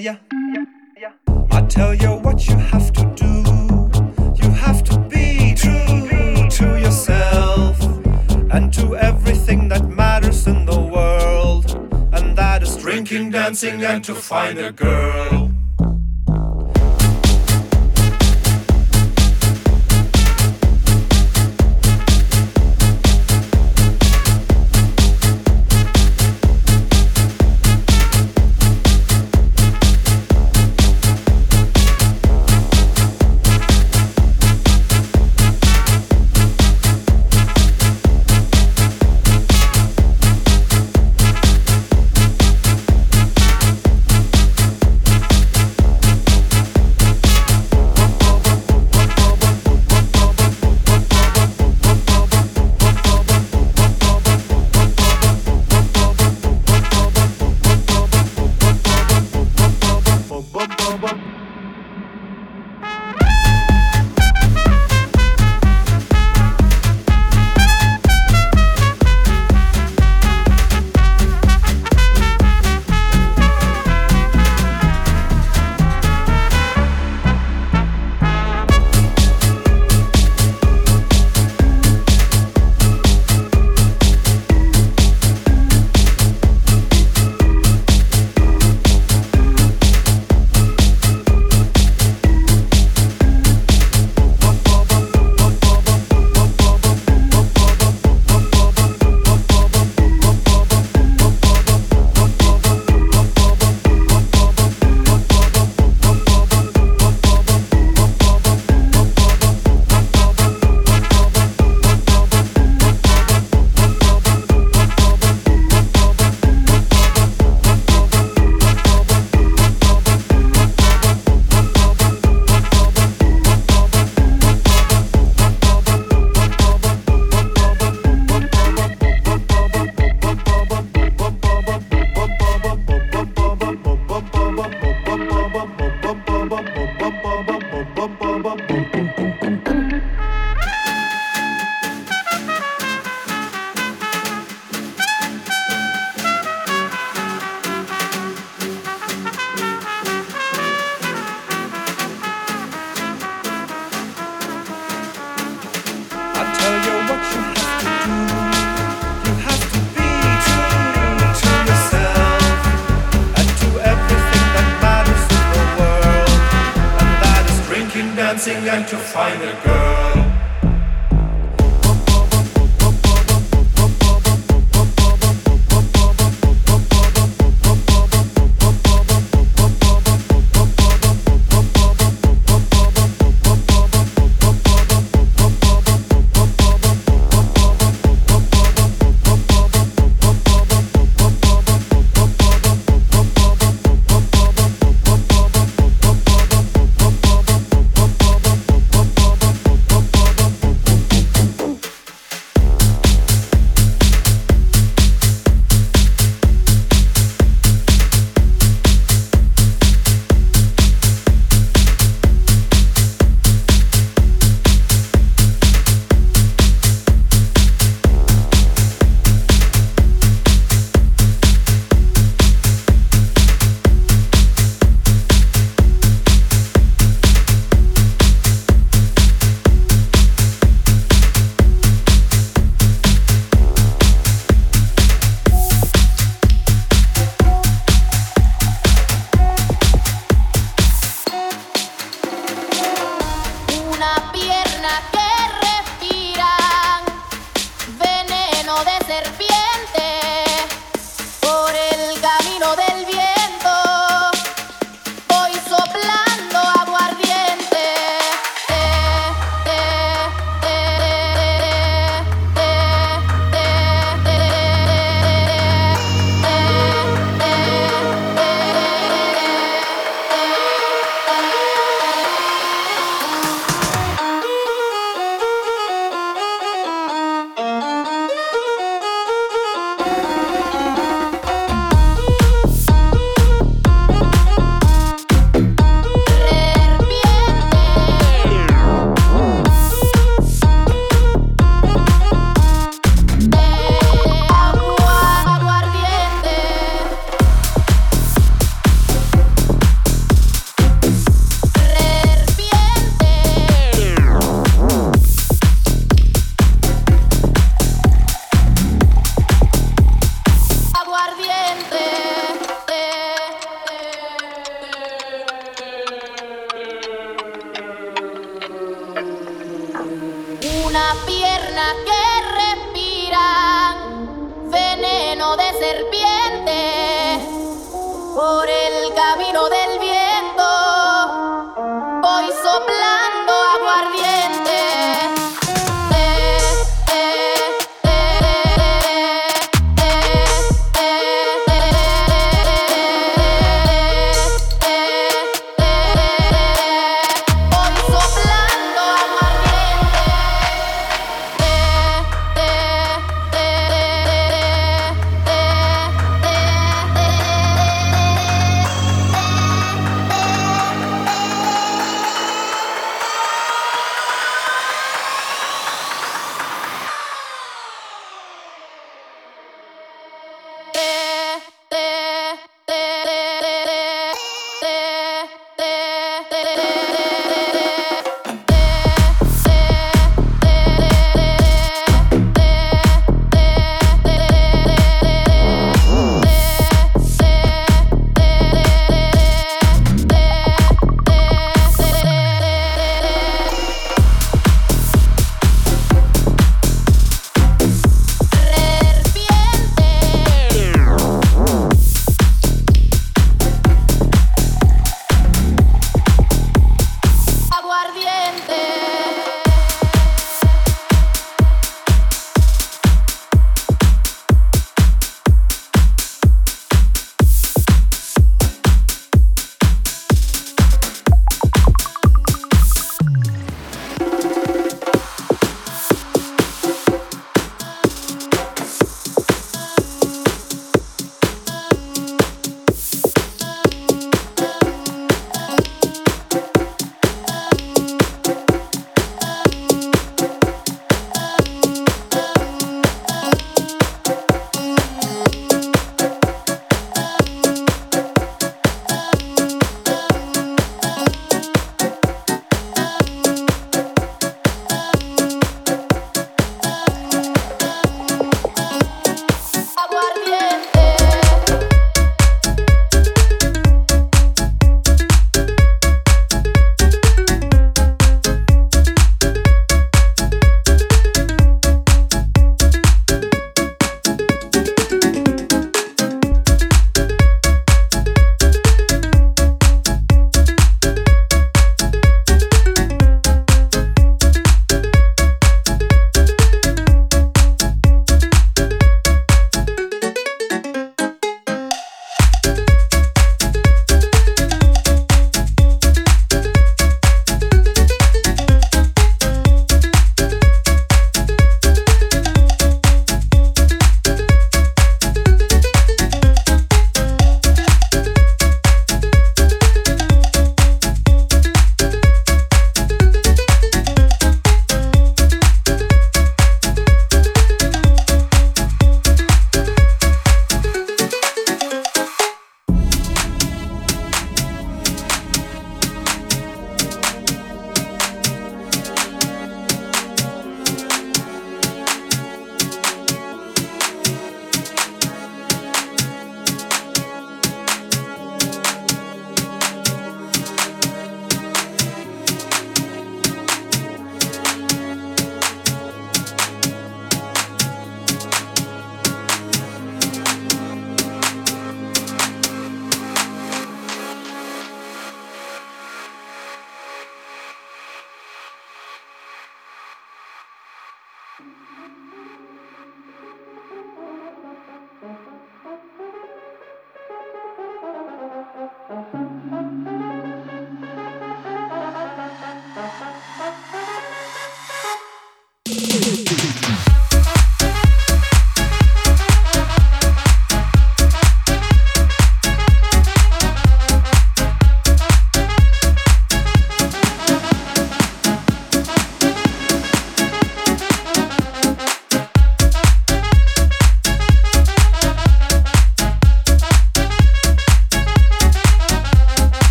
Tell ya. I tell you what you have to do. You have to be true to yourself and to everything that matters in the world. And that is drinking, dancing, and to find a girl.